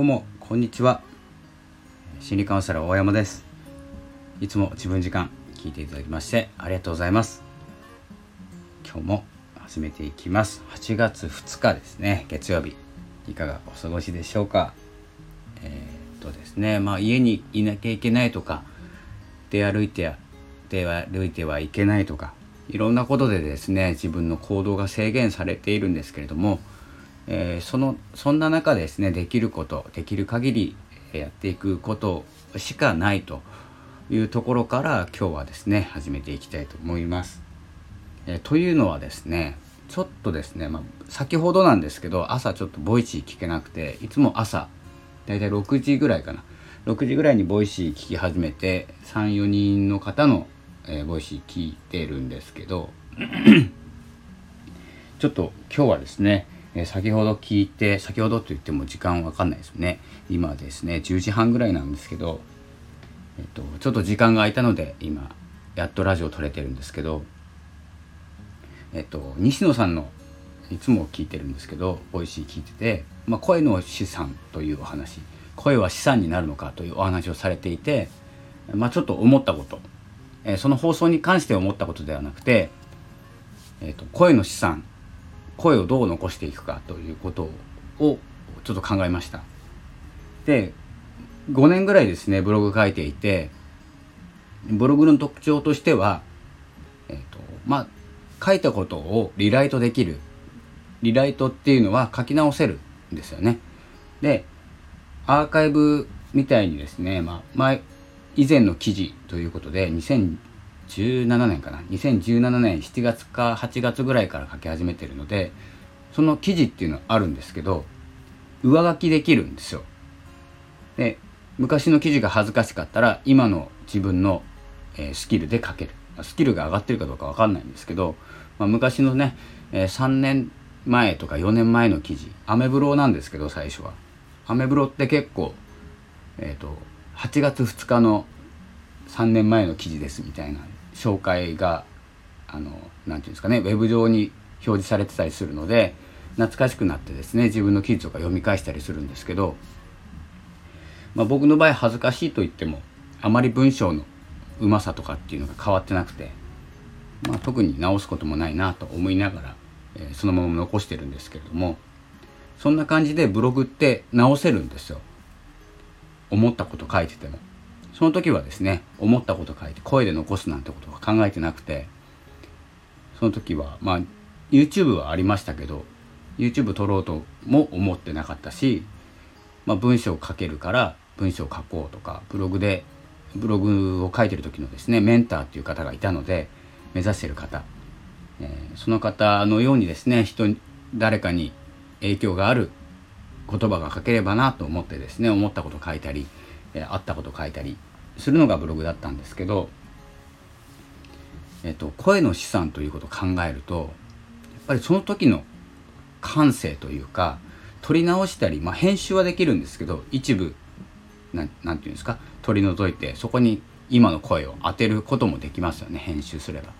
どうもこんにちは。心理カウンセラー大山です。いつも自分時間聞いていただきましてありがとうございます。今日も始めていきます。8月2日ですね。月曜日。いかがお過ごしでしょうか。えー、っとですね。まあ家にいなきゃいけないとか出歩いて出歩いてはいけないとかいろんなことでですね自分の行動が制限されているんですけれども、えー、そのそんな中ですねできることできる限りやっていくことしかないというところから今日はですね始めていきたいと思います。えー、というのはですねちょっとですね、まあ、先ほどなんですけど朝ちょっとボイシー聞けなくていつも朝だいたい6時ぐらいかな6時ぐらいにボイシー聞き始めて34人の方のえー、ボイシー聞いてるんですけど ちょっと今日はですね、えー、先ほど聞いて先ほどと言っても時間わかんないですよね。今ですね10時半ぐらいなんですけど、えっと、ちょっと時間が空いたので今やっとラジオ撮れてるんですけどえっと西野さんのいつも聞いてるんですけどボイシー聞いてて、まあ、声の資産というお話声は資産になるのかというお話をされていて、まあ、ちょっと思ったことえー、その放送に関して思ったことではなくて、えーと、声の資産声をどう残していくかということをちょっと考えました。で5年ぐらいですねブログ書いていてブログの特徴としてはえ、ー、とまあ書いたことをリライトできる。リライトっていうのは書き直せるんですよね。でアーカイブみたいにですね、まあ、前以前の記事ということで2017年かな。2017年7月か8月ぐらいから書き始めてるのでその記事っていうのはあるんですけど上書きできるんですよ。で昔の記事が恥ずかしかったら今の自分の、えー、スキルで書ける。スキルが上がってるかどうか分かんないんですけど、まあ、昔のね、えー、3年前とか4年前の記事。アメブロなんですけど最初は。アメブロって結構えっ、ー、と8月2日の3年前の記事ですみたいな。紹介があの何て言うんですかねウェブ上に表示されてたりするので懐かしくなってですね自分の記事とか読み返したりするんですけど、まあ、僕の場合恥ずかしいと言ってもあまり文章のうまさとかっていうのが変わってなくて、まあ、特に直すこともないなと思いながら、えー、そのまま残してるんですけれどもそんな感じでブログって直せるんですよ。思ったこと書いててもその時はですね思ったこと書いて声で残すなんてことは考えてなくてその時はまあ YouTube はありましたけど YouTube 撮ろうとも思ってなかったし、まあ、文章を書けるから文章を書こうとかブログでブログを書いてる時のですねメンターっていう方がいたので目指してる方、えー、その方のようにですね人誰かに影響がある言葉が書ければなと思ってですね思ったこと書いたり、えー、あったこと書いたりするのがブログだったんですけど、えっと、声の資産ということを考えるとやっぱりその時の感性というか取り直したり、まあ、編集はできるんですけど一部何て言うんですか取り除いてそこに今の声を当てることもできますよね編集すれば。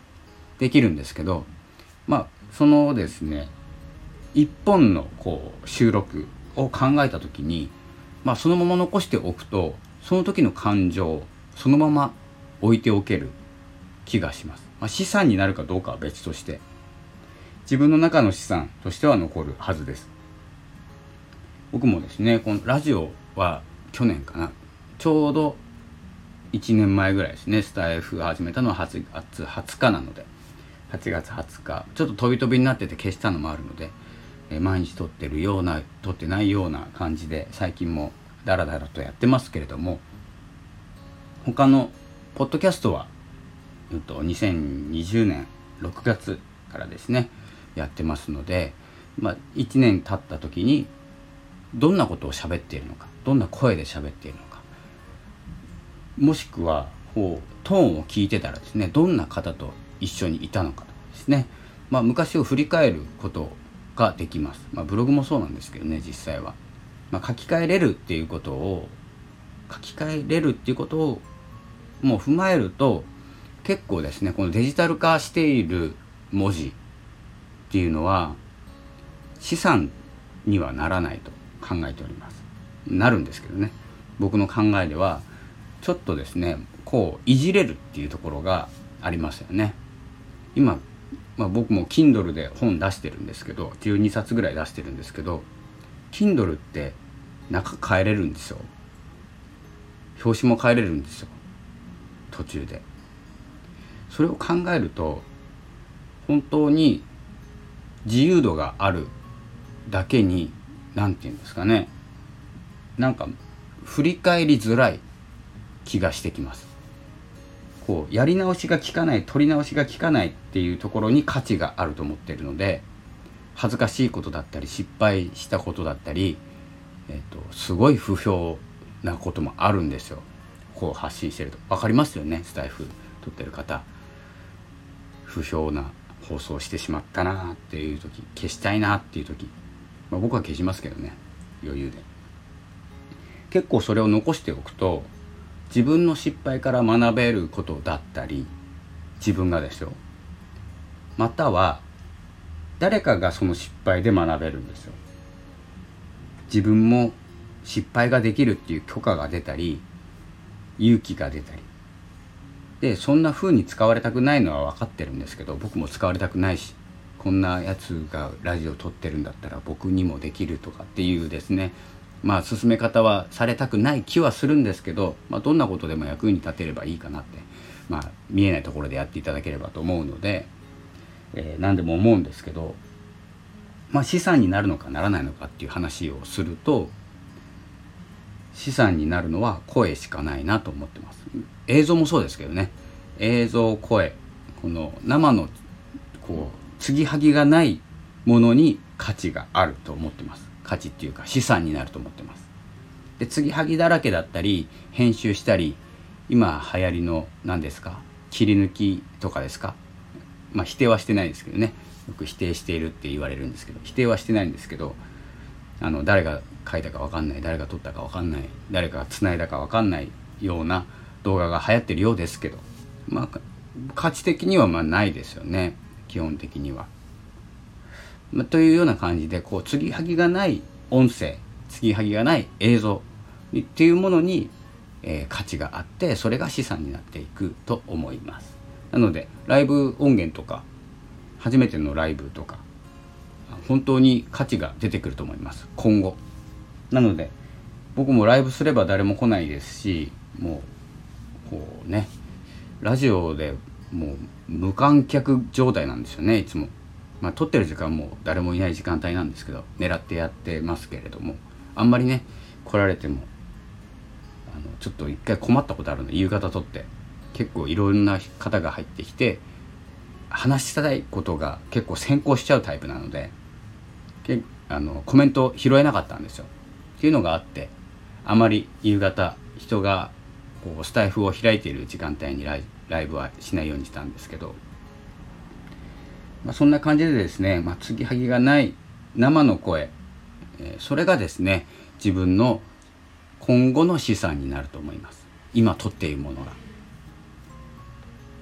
できるんですけどまあそのですね一本のこう収録を考えた時に、まあ、そのまま残しておくとその時の感情そのまま置いておける気がします、まあ、資産になるかどうかは別として自分の中の資産としては残るはずです。僕もですねこのラジオは去年かな。ちょうど1年前ぐらいですねスタイフ始めたのは8月20日なので。8月20日。ちょっと飛び飛びになってて消したのもあるので毎日撮ってるような撮ってないような感じで最近もダラダラとやってますけれども他のポッドキャストは、えっと、2020年6月からですねやってますので、まあ、1年経った時にどんなことを喋っているのかどんな声で喋っているのかもしくはこうトーンを聞いてたらですねどんな方と一緒にいたのかとかですね、まあ、昔を振り返ることができます。まあ、ブログもそうなんですけどね実際は。まあ、書き換えれるっていうことを書き換えれるっていうことをもう踏まえると結構ですねこのデジタル化している文字っていうのは資産にはならないと考えております。なるんですけどね僕の考えではちょっとですねこういじれるっていうところがありますよね今、まあ、僕も Kindle で本出してるんですけど12冊ぐらい出してるんですけど Kindle って中変えれるんですよ。表紙も変えれるんですよ。途中で。それを考えると本当に自由度があるだけに何て言うんですかね。なんか振り返りづらい気がしてきます。こうやり直しが効かない取り直しが効かないっていうところに価値があると思ってるので恥ずかしいことだったり失敗したことだったり、えーと、すごい不評なこともあるんですよ。こう発信してると。分かりますよねスタイフ撮ってる方。不評な放送してしまったなっていう時消したいなっていう時、まあ、僕は消しますけどね余裕で。結構それを残しておくと自分の失敗から学べることだったり自分がですよ。または誰かがその失敗で学べるんですよ。自分も失敗ができるっていう許可が出たり勇気が出たり。でそんな風に使われたくないのは分かってるんですけど僕も使われたくないしこんなやつがラジオ撮ってるんだったら僕にもできるとかっていうですね。まあ進め方はされたくない気はするんですけど、まあ、どんなことでも役に立てればいいかなって、まあ、見えないところでやっていただければと思うので、えー、何でも思うんですけど、まあ、資産になるのかならないのかっていう話をすると資産になるのは声しかないなと思ってます。映像もそうですけどね。映像声。この生のこう継ぎはぎがないものに価値があると思ってます。価値っていうか資産になると思ってます。で継ぎはぎだらけだったり編集したり今流行りの何ですか？切り抜きとかですか？まあ否定はしてないですけどねよく否定しているって言われるんですけど否定はしてないんですけどあの誰が書いたか分かんない誰が撮ったか分かんない誰かが繋いだか分かんないような動画が流行ってるようですけどまあ価値的にはまあないですよね基本的には。まあ、というような感じでこう継ぎはぎがない音声継ぎはぎがない映像っていうものに、えー、価値があってそれが資産になっていくと思います。なのでライブ音源とか初めてのライブとか本当に価値が出てくると思います。今後。なので僕もライブすれば誰も来ないですしもうこうねラジオでもう無観客状態なんですよねいつも。まあ撮ってる時間も誰もいない時間帯なんですけど狙ってやってますけれどもあんまりね来られてもあのちょっと一回困ったことあるんで夕方撮って結構いろんな方が入ってきて話したいことが結構先行しちゃうタイプなのでけあのコメント拾えなかったんですよ。っていうのがあってあまり夕方人がこうスタエフを開いている時間帯にライライブはしないようにしたんですけど、まあ、そんな感じでですね、まあ、継ぎはぎがない生の声、えー、それがですね自分の今後の資産になると思います今撮っているものが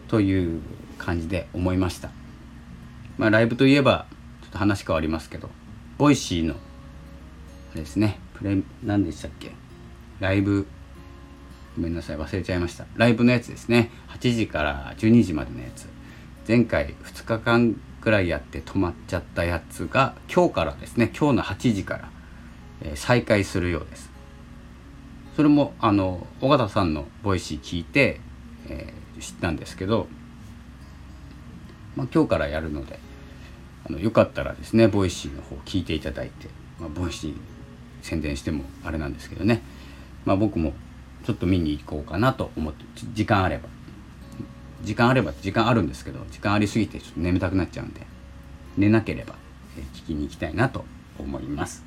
という感じで思いました。まあライブといえばちょっと話変わりますけどボイシーのあれですね。プレ何でしたっけ？ライブごめんなさい忘れちゃいました。ライブのやつですね。8時から12時までのやつ。前回2日間くらいやって止まっちゃったやつが今日からですね。今日の8時から、えー、再開するようです。それもあの尾形さんのボイシー聞いて、え、知ったんですけど、まあ、今日からやるのであのよかったらですねボイシーの方聞いていただいて、まあ、ボイシー宣伝してもあれなんですけどね、まあ、僕もちょっと見に行こうかなと思って時間あれば。時間あれば時間あるんですけど時間ありすぎてちょっと眠たくなっちゃうんで寝なければ、え聞きに行きたいなと思います。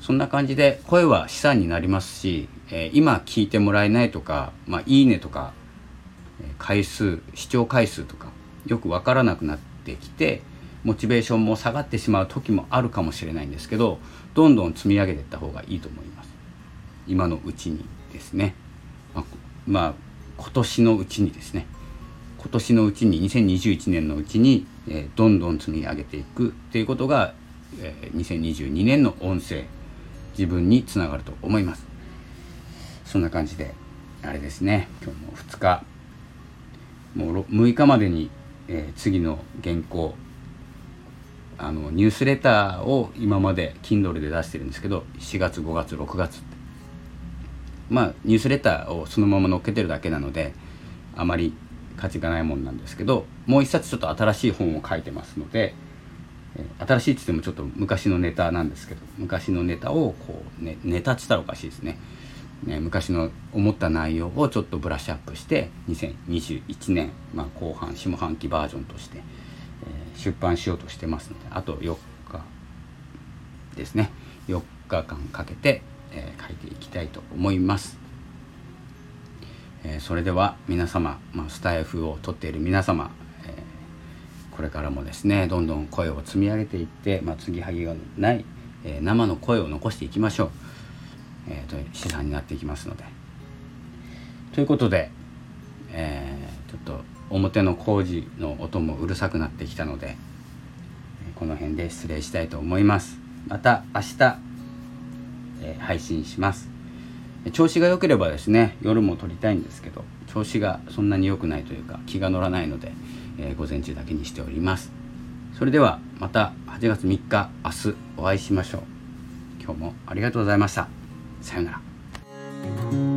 そんな感じで声は資産になりますし、えー、今聞いてもらえないとか、まあ、いいねとか回数視聴回数とかよく分からなくなってきてモチベーションも下がってしまう時もあるかもしれないんですけどどんどん積み上げていった方がいいと思います。今のうちにですね。まあ、まあ、今年のうちにですね。今年のうちに2021年のうちに、えー、どんどん積み上げていくっていうことが、えー、2022年の音声自分につながると思います。そんな感じであれですね。今日も2日もう6日までに、えー、次の原稿あのニュースレターを今まで Kindle で出してるんですけど4月5月6月まあニュースレターをそのまま載っけてるだけなのであまり価値がないもんなんですけどもう一冊ちょっと新しい本を書いてますのでえ新しいって言ってもちょっと昔のネタなんですけど昔のネタをこう、ね、ネタっつったらおかしいですね。ね昔の思った内容をちょっとブラッシュアップして2021年、まあ、後半下半期バージョンとして、えー、出版しようとしてますのであと4日ですね4日間かけて、えー、書いていきたいと思います。えー、それでは皆様、まあ、スタイフを取っている皆様、え、これからもですねどんどん声を積み上げていって、まあ、継ぎはぎがない、え、生の声を残していきましょう、えー、という資産になっていきますので。ということで、えー、ちょっと表の工事の音もうるさくなってきたのでこの辺で失礼したいと思います。また明日、え配信します。調子が良ければですね夜も撮りたいんですけど調子がそんなに良くないというか気が乗らないので、えー、午前中だけにしております。それではまた8月3日明日お会いしましょう。今日もありがとうございました。さようなら。